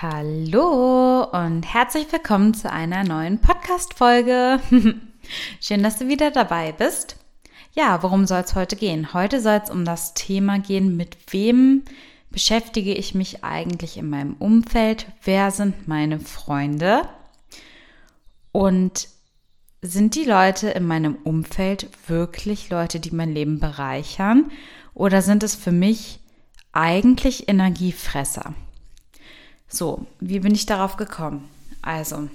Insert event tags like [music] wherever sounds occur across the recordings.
Hallo und herzlich willkommen zu einer neuen Podcast-Folge. [laughs] Schön, dass du wieder dabei bist. Ja, worum soll es heute gehen? Heute soll es um das Thema gehen, mit wem beschäftige ich mich eigentlich in meinem Umfeld? Wer sind meine Freunde? Und sind die Leute in meinem Umfeld wirklich Leute, die mein Leben bereichern? Oder sind es für mich eigentlich Energiefresser? So, wie bin ich darauf gekommen? Also,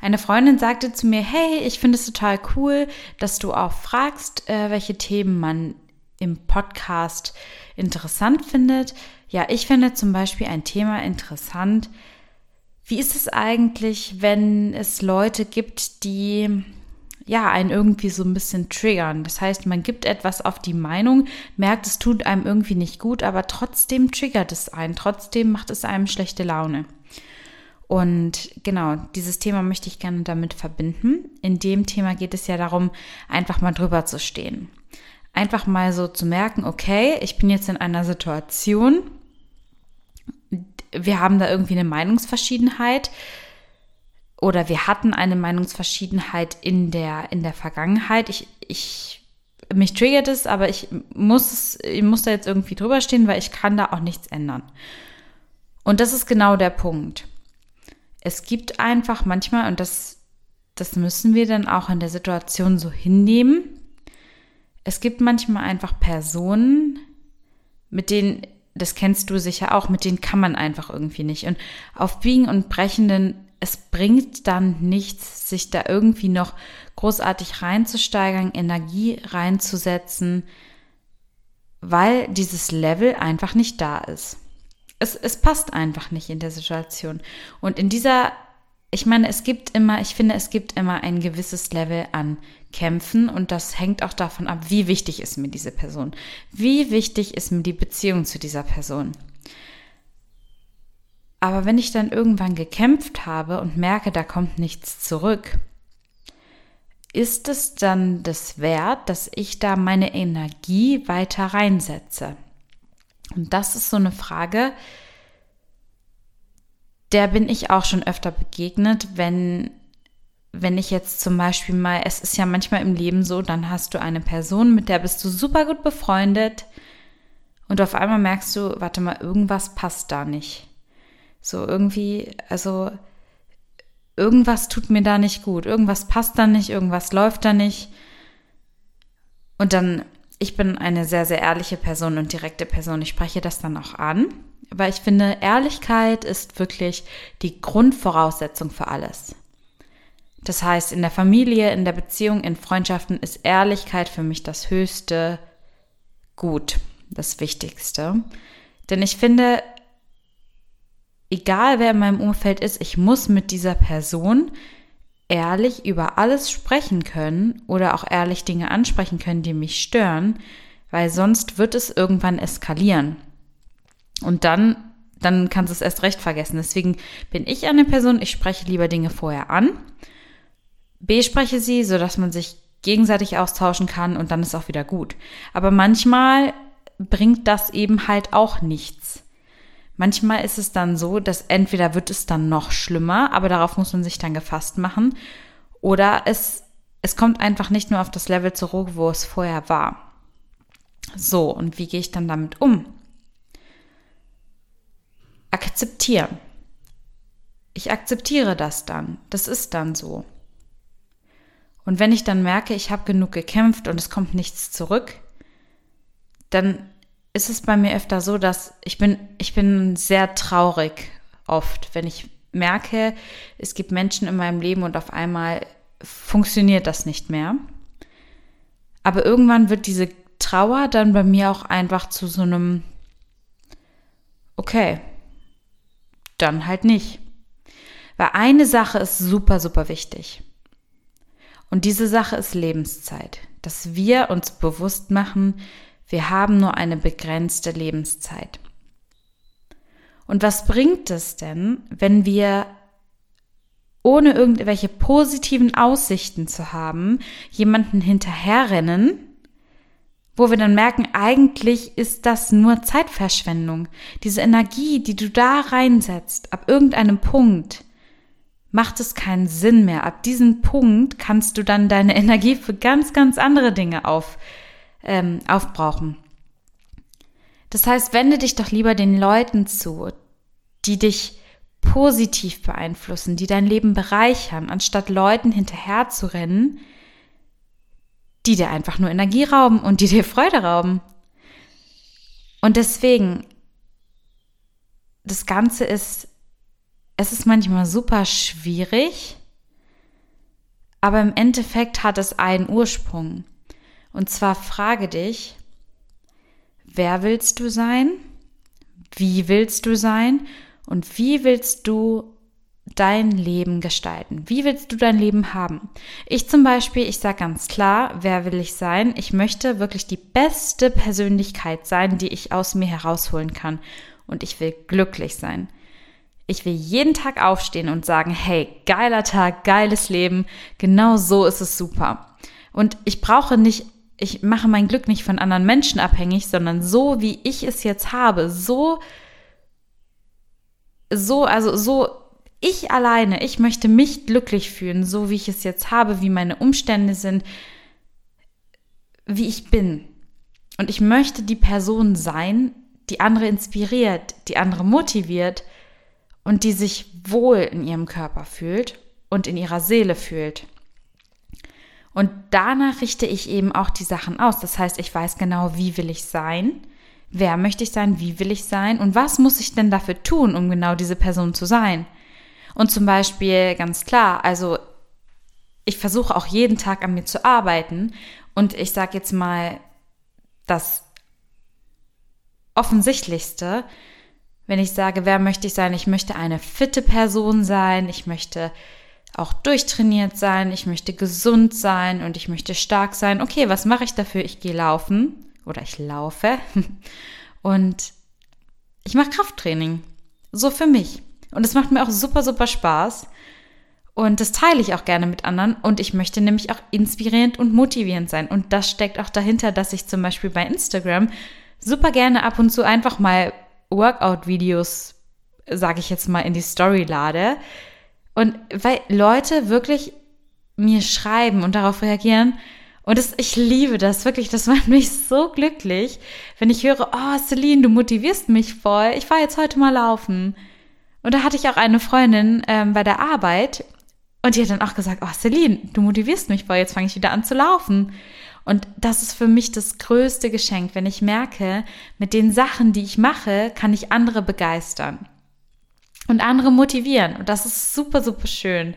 eine Freundin sagte zu mir, hey, ich finde es total cool, dass du auch fragst, äh, welche Themen man im Podcast interessant findet. Ja, ich finde zum Beispiel ein Thema interessant. Wie ist es eigentlich, wenn es Leute gibt, die ja, einen irgendwie so ein bisschen triggern. Das heißt, man gibt etwas auf die Meinung, merkt, es tut einem irgendwie nicht gut, aber trotzdem triggert es einen, trotzdem macht es einem schlechte Laune. Und genau, dieses Thema möchte ich gerne damit verbinden. In dem Thema geht es ja darum, einfach mal drüber zu stehen. Einfach mal so zu merken, okay, ich bin jetzt in einer Situation, wir haben da irgendwie eine Meinungsverschiedenheit oder wir hatten eine Meinungsverschiedenheit in der, in der Vergangenheit. Ich, ich, mich triggert es, aber ich muss, ich muss da jetzt irgendwie drüber stehen, weil ich kann da auch nichts ändern. Und das ist genau der Punkt. Es gibt einfach manchmal, und das, das müssen wir dann auch in der Situation so hinnehmen, es gibt manchmal einfach Personen, mit denen, das kennst du sicher auch, mit denen kann man einfach irgendwie nicht. Und auf Biegen und Brechenden es bringt dann nichts, sich da irgendwie noch großartig reinzusteigern, Energie reinzusetzen, weil dieses Level einfach nicht da ist. Es, es passt einfach nicht in der Situation. Und in dieser, ich meine, es gibt immer, ich finde, es gibt immer ein gewisses Level an Kämpfen und das hängt auch davon ab, wie wichtig ist mir diese Person. Wie wichtig ist mir die Beziehung zu dieser Person. Aber wenn ich dann irgendwann gekämpft habe und merke, da kommt nichts zurück, ist es dann das wert, dass ich da meine Energie weiter reinsetze? Und das ist so eine Frage, der bin ich auch schon öfter begegnet, wenn, wenn ich jetzt zum Beispiel mal, es ist ja manchmal im Leben so, dann hast du eine Person, mit der bist du super gut befreundet und auf einmal merkst du, warte mal, irgendwas passt da nicht. So irgendwie, also irgendwas tut mir da nicht gut, irgendwas passt da nicht, irgendwas läuft da nicht. Und dann, ich bin eine sehr, sehr ehrliche Person und direkte Person. Ich spreche das dann auch an, weil ich finde, Ehrlichkeit ist wirklich die Grundvoraussetzung für alles. Das heißt, in der Familie, in der Beziehung, in Freundschaften ist Ehrlichkeit für mich das höchste Gut, das Wichtigste. Denn ich finde, egal wer in meinem Umfeld ist, ich muss mit dieser Person ehrlich über alles sprechen können oder auch ehrlich Dinge ansprechen können, die mich stören, weil sonst wird es irgendwann eskalieren. Und dann, dann kannst du es erst recht vergessen. Deswegen bin ich eine Person, ich spreche lieber Dinge vorher an, bespreche sie, sodass man sich gegenseitig austauschen kann und dann ist auch wieder gut. Aber manchmal bringt das eben halt auch nichts. Manchmal ist es dann so, dass entweder wird es dann noch schlimmer, aber darauf muss man sich dann gefasst machen, oder es, es kommt einfach nicht nur auf das Level zurück, wo es vorher war. So, und wie gehe ich dann damit um? Akzeptieren. Ich akzeptiere das dann. Das ist dann so. Und wenn ich dann merke, ich habe genug gekämpft und es kommt nichts zurück, dann ist es bei mir öfter so, dass ich bin, ich bin sehr traurig oft, wenn ich merke, es gibt Menschen in meinem Leben und auf einmal funktioniert das nicht mehr. Aber irgendwann wird diese Trauer dann bei mir auch einfach zu so einem, okay, dann halt nicht. Weil eine Sache ist super, super wichtig. Und diese Sache ist Lebenszeit. Dass wir uns bewusst machen, wir haben nur eine begrenzte Lebenszeit. Und was bringt es denn, wenn wir ohne irgendwelche positiven Aussichten zu haben, jemanden hinterherrennen wo wir dann merken, eigentlich ist das nur Zeitverschwendung. Diese Energie, die du da reinsetzt, ab irgendeinem Punkt, macht es keinen Sinn mehr. Ab diesem Punkt kannst du dann deine [laughs] Energie für ganz, ganz andere Dinge auf, ähm, aufbrauchen. Das heißt, wende dich doch lieber den Leuten zu, die dich positiv beeinflussen, die dein Leben bereichern, anstatt Leuten hinterher zu rennen, die dir einfach nur Energie rauben und die dir Freude rauben. Und deswegen, das Ganze ist, es ist manchmal super schwierig, aber im Endeffekt hat es einen Ursprung. Und zwar frage dich, wer willst du sein? Wie willst du sein? Und wie willst du dein Leben gestalten? Wie willst du dein Leben haben? Ich zum Beispiel, ich sage ganz klar, wer will ich sein? Ich möchte wirklich die beste Persönlichkeit sein, die ich aus mir herausholen kann. Und ich will glücklich sein. Ich will jeden Tag aufstehen und sagen, hey, geiler Tag, geiles Leben, genau so ist es super. Und ich brauche nicht ich mache mein Glück nicht von anderen Menschen abhängig, sondern so, wie ich es jetzt habe, so, so, also so, ich alleine, ich möchte mich glücklich fühlen, so wie ich es jetzt habe, wie meine Umstände sind, wie ich bin. Und ich möchte die Person sein, die andere inspiriert, die andere motiviert und die sich wohl in ihrem Körper fühlt und in ihrer Seele fühlt. Und danach richte ich eben auch die Sachen aus. Das heißt, ich weiß genau, wie will ich sein, wer möchte ich sein, wie will ich sein und was muss ich denn dafür tun, um genau diese Person zu sein. Und zum Beispiel ganz klar, also ich versuche auch jeden Tag an mir zu arbeiten und ich sage jetzt mal das Offensichtlichste, wenn ich sage, wer möchte ich sein? Ich möchte eine fitte Person sein, ich möchte auch durchtrainiert sein, ich möchte gesund sein und ich möchte stark sein. Okay, was mache ich dafür? Ich gehe laufen oder ich laufe [laughs] und ich mache Krafttraining. So für mich. Und es macht mir auch super, super Spaß. Und das teile ich auch gerne mit anderen. Und ich möchte nämlich auch inspirierend und motivierend sein. Und das steckt auch dahinter, dass ich zum Beispiel bei Instagram super gerne ab und zu einfach mal Workout-Videos, sage ich jetzt mal, in die Story lade und weil Leute wirklich mir schreiben und darauf reagieren. Und das, ich liebe das wirklich. Das macht mich so glücklich, wenn ich höre, oh, Celine, du motivierst mich voll. Ich war jetzt heute mal laufen. Und da hatte ich auch eine Freundin ähm, bei der Arbeit und die hat dann auch gesagt, oh, Celine, du motivierst mich voll. Jetzt fange ich wieder an zu laufen. Und das ist für mich das größte Geschenk, wenn ich merke, mit den Sachen, die ich mache, kann ich andere begeistern und andere motivieren. Und das ist super, super schön.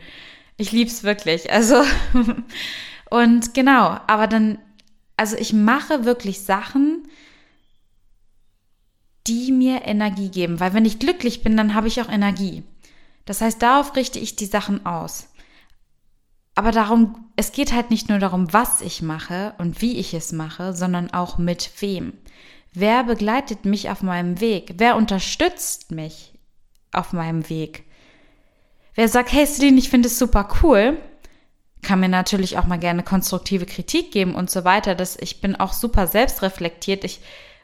Ich liebe es wirklich. Also, [laughs] und genau, aber dann, also ich mache wirklich Sachen, die mir Energie geben. Weil wenn ich glücklich bin, dann habe ich auch Energie. Das heißt, darauf richte ich die Sachen aus. Aber darum, es geht halt nicht nur darum, was ich mache und wie ich es mache, sondern auch mit wem. Wer begleitet mich auf meinem Weg? Wer unterstützt mich? Auf meinem Weg. Wer sagt, hey Celine, ich finde es super cool, kann mir natürlich auch mal gerne konstruktive Kritik geben und so weiter. Das, ich bin auch super selbstreflektiert. Ich,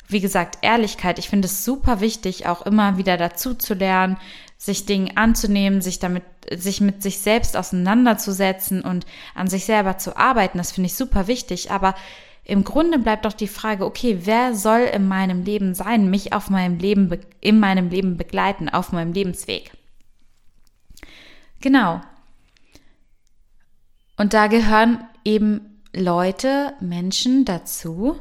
wie gesagt, Ehrlichkeit. Ich finde es super wichtig, auch immer wieder dazu zu lernen, sich Dinge anzunehmen, sich damit, sich mit sich selbst auseinanderzusetzen und an sich selber zu arbeiten. Das finde ich super wichtig. Aber im Grunde bleibt doch die Frage, okay, wer soll in meinem Leben sein, mich auf meinem Leben, in meinem Leben begleiten, auf meinem Lebensweg? Genau. Und da gehören eben Leute, Menschen dazu,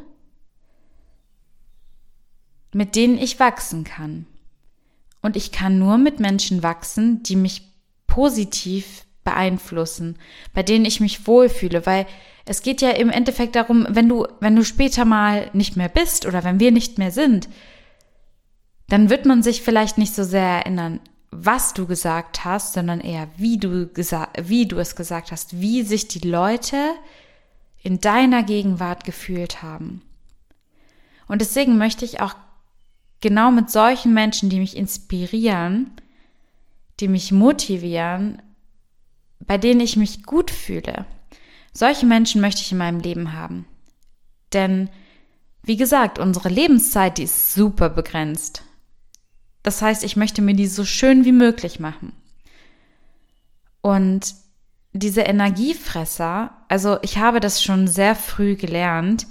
mit denen ich wachsen kann. Und ich kann nur mit Menschen wachsen, die mich positiv beeinflussen, bei denen ich mich wohlfühle, weil es geht ja im Endeffekt darum, wenn du, wenn du später mal nicht mehr bist oder wenn wir nicht mehr sind, dann wird man sich vielleicht nicht so sehr erinnern, was du gesagt hast, sondern eher, wie du, wie du es gesagt hast, wie sich die Leute in deiner Gegenwart gefühlt haben. Und deswegen möchte ich auch genau mit solchen Menschen, die mich inspirieren, die mich motivieren, bei denen ich mich gut fühle, solche Menschen möchte ich in meinem Leben haben. Denn Wie gesagt, unsere Lebenszeit, die ist super begrenzt. Das heißt, ich möchte mir die so schön wie möglich machen. Und diese Energiefresser, also ich habe das schon sehr früh gelernt.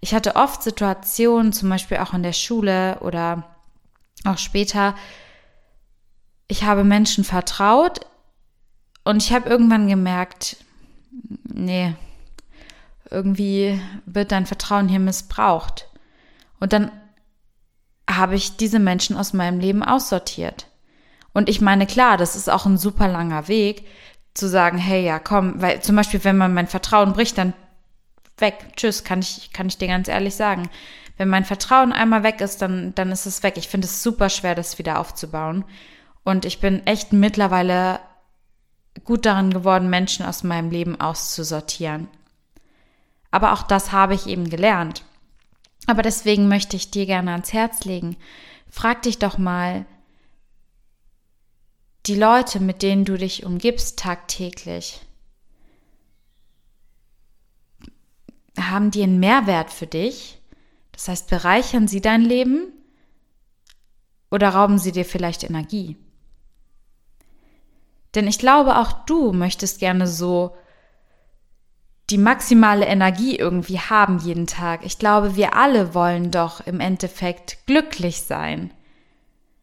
Ich hatte oft Situationen, zum Beispiel auch in der Schule oder auch später, ich habe Menschen vertraut und ich habe irgendwann gemerkt, nee, irgendwie wird dein Vertrauen hier missbraucht. Und dann habe ich diese Menschen aus meinem Leben aussortiert. Und ich meine, klar, das ist auch ein super langer Weg, zu sagen, hey, ja, komm, weil zum Beispiel, wenn man mein Vertrauen bricht, dann weg, tschüss, kann ich, kann ich dir ganz ehrlich sagen. Wenn mein Vertrauen einmal weg ist, dann, dann ist es weg. Ich finde es super schwer, das wieder aufzubauen. Und ich bin echt mittlerweile gut darin geworden, Menschen aus meinem Leben auszusortieren. Aber auch das habe ich eben gelernt. Aber deswegen möchte ich dir gerne ans Herz legen. Frag dich doch mal, die Leute, mit denen du dich umgibst tagtäglich, haben die einen Mehrwert für dich? Das heißt, bereichern sie dein Leben oder rauben sie dir vielleicht Energie? Denn ich glaube, auch du möchtest gerne so die maximale Energie irgendwie haben jeden Tag. Ich glaube, wir alle wollen doch im Endeffekt glücklich sein.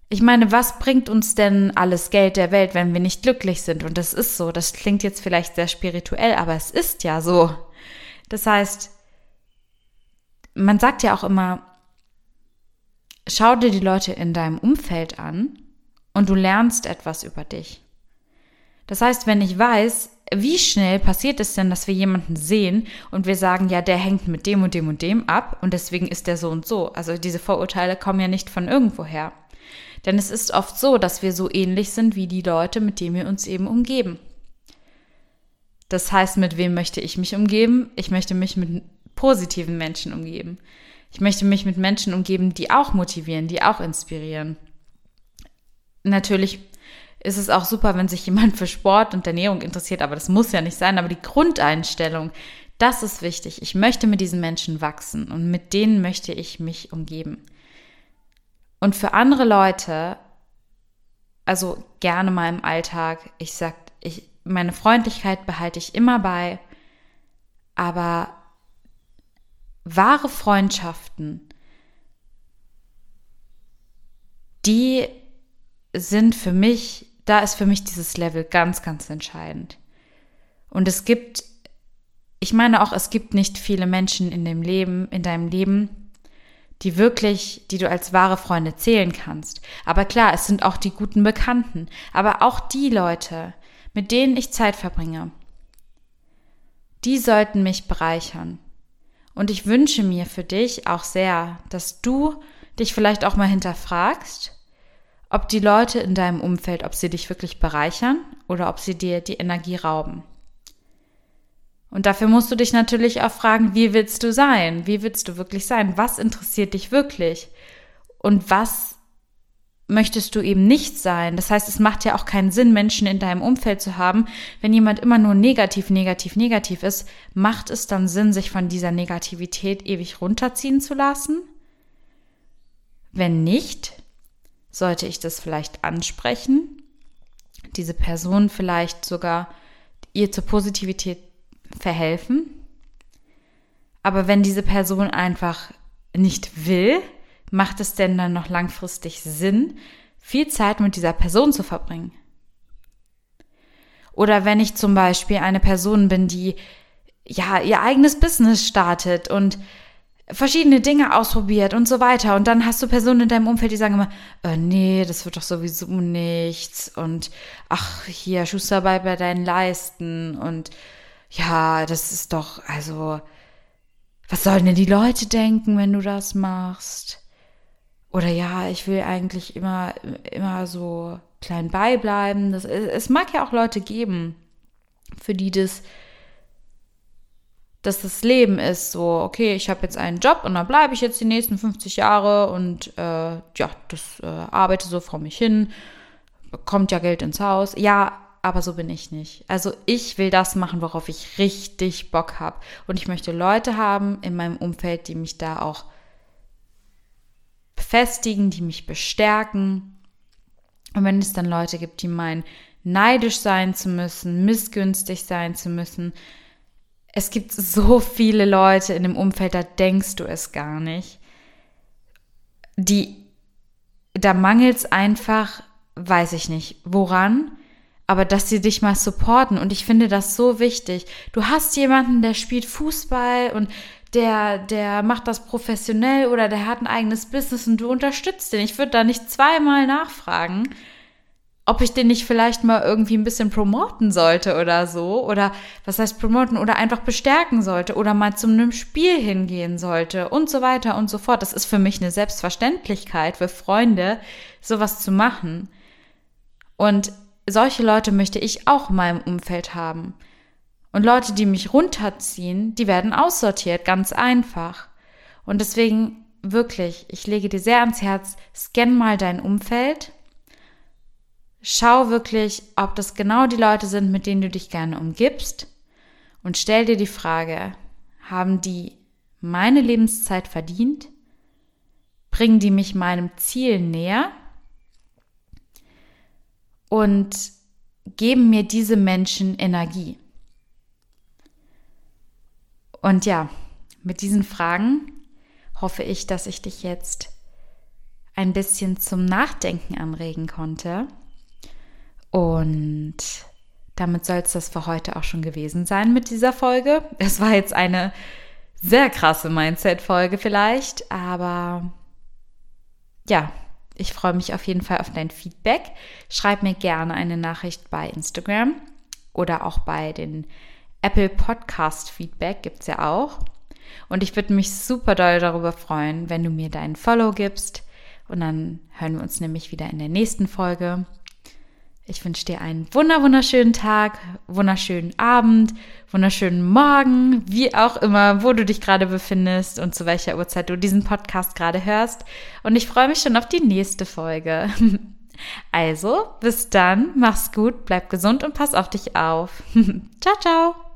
Ich meine, was bringt uns denn alles Geld der Welt, wenn wir nicht glücklich sind? Und das ist so. Das klingt jetzt vielleicht sehr spirituell, aber es ist ja so. Das heißt, man sagt ja auch immer, schau dir die Leute in deinem Umfeld an und du lernst etwas über dich. Das heißt, wenn ich weiß, wie schnell passiert es denn, dass wir jemanden sehen und wir sagen, ja, der hängt mit dem und dem und dem ab und deswegen ist der so und so. Also diese Vorurteile kommen ja nicht von irgendwoher. Denn es ist oft so, dass wir so ähnlich sind wie die Leute, mit denen wir uns eben umgeben. Das heißt, mit wem möchte ich mich umgeben? Ich möchte mich mit positiven Menschen umgeben. Ich möchte mich mit Menschen umgeben, die auch motivieren, die auch inspirieren. Natürlich ist es auch super, wenn sich jemand für Sport und Ernährung interessiert, aber das muss ja nicht sein. Aber die Grundeinstellung, das ist wichtig. Ich möchte mit diesen Menschen wachsen und mit denen möchte ich mich umgeben. Und für andere Leute, also gerne mal im Alltag, ich sag, ich, meine Freundlichkeit behalte ich immer bei, aber wahre Freundschaften, die sind für mich, da ist für mich dieses Level ganz, ganz entscheidend. Und es gibt, ich meine auch, es gibt nicht viele Menschen in dem Leben, in deinem Leben, die wirklich, die du als wahre Freunde zählen kannst. Aber klar, es sind auch die guten Bekannten, aber auch die Leute, mit denen ich Zeit verbringe, die sollten mich bereichern. Und ich wünsche mir für dich auch sehr, dass du dich vielleicht auch mal hinterfragst, ob die Leute in deinem Umfeld, ob sie dich wirklich bereichern oder ob sie dir die Energie rauben. Und dafür musst du dich natürlich auch fragen, wie willst du sein? Wie willst du wirklich sein? Was interessiert dich wirklich? Und was möchtest du eben nicht sein? Das heißt, es macht ja auch keinen Sinn, Menschen in deinem Umfeld zu haben. Wenn jemand immer nur negativ, negativ, negativ ist, macht es dann Sinn, sich von dieser Negativität ewig runterziehen zu lassen? Wenn nicht, sollte ich das vielleicht ansprechen, diese Person vielleicht sogar ihr zur Positivität verhelfen. Aber wenn diese Person einfach nicht will, macht es denn dann noch langfristig Sinn, viel Zeit mit dieser Person zu verbringen? Oder wenn ich zum Beispiel eine Person bin, die ja ihr eigenes Business startet und verschiedene Dinge ausprobiert und so weiter. Und dann hast du Personen in deinem Umfeld, die sagen immer, äh, nee, das wird doch sowieso nichts. Und ach, hier, Schuster bei, bei deinen Leisten. Und ja, das ist doch, also, was sollen denn die Leute denken, wenn du das machst? Oder ja, ich will eigentlich immer, immer so klein beibleiben. Das, es mag ja auch Leute geben, für die das dass das Leben ist so, okay, ich habe jetzt einen Job und da bleibe ich jetzt die nächsten 50 Jahre und äh, ja, das äh, arbeite so vor mich hin, kommt ja Geld ins Haus. Ja, aber so bin ich nicht. Also ich will das machen, worauf ich richtig Bock habe. Und ich möchte Leute haben in meinem Umfeld, die mich da auch festigen, die mich bestärken. Und wenn es dann Leute gibt, die meinen, neidisch sein zu müssen, missgünstig sein zu müssen, es gibt so viele Leute in dem Umfeld, da denkst du es gar nicht, die, da mangelt es einfach, weiß ich nicht, woran, aber dass sie dich mal supporten. Und ich finde das so wichtig. Du hast jemanden, der spielt Fußball und der, der macht das professionell oder der hat ein eigenes Business und du unterstützt den. Ich würde da nicht zweimal nachfragen, ob ich den nicht vielleicht mal irgendwie ein bisschen promoten sollte oder so. Oder was heißt promoten? Oder einfach bestärken sollte oder mal zu einem Spiel hingehen sollte und so weiter und so fort. Das ist für mich eine Selbstverständlichkeit für Freunde, sowas zu machen. Und solche Leute möchte ich auch in meinem Umfeld haben. Und Leute, die mich runterziehen, die werden aussortiert, ganz einfach. Und deswegen wirklich, ich lege dir sehr ans Herz, scan mal dein Umfeld Schau wirklich, ob das genau die Leute sind, mit denen du dich gerne umgibst und stell dir die Frage, haben die meine Lebenszeit verdient? Bringen die mich meinem Ziel näher? Und geben mir diese Menschen Energie? Und ja, mit diesen Fragen hoffe ich, dass ich dich jetzt ein bisschen zum Nachdenken anregen konnte. Und damit soll es das für heute auch schon gewesen sein mit dieser Folge. Es war jetzt eine sehr krasse Mindset-Folge vielleicht, aber ja, ich freue mich auf jeden Fall auf dein Feedback. Schreib mir gerne eine Nachricht bei Instagram oder auch bei den Apple Podcast Feedback gibt es ja auch. Und ich würde mich super doll darüber freuen, wenn du mir deinen Follow gibst. Und dann hören wir uns nämlich wieder in der nächsten Folge. Ich wünsche dir einen wunder wunderschönen Tag, wunderschönen Abend, wunderschönen Morgen, wie auch immer, wo du dich gerade befindest und zu welcher Uhrzeit du diesen Podcast gerade hörst. Und ich freue mich schon auf die nächste Folge. [laughs] Also, bis dann, mach's gut, bleib gesund und pass auf dich auf. [laughs] ciao, ciao.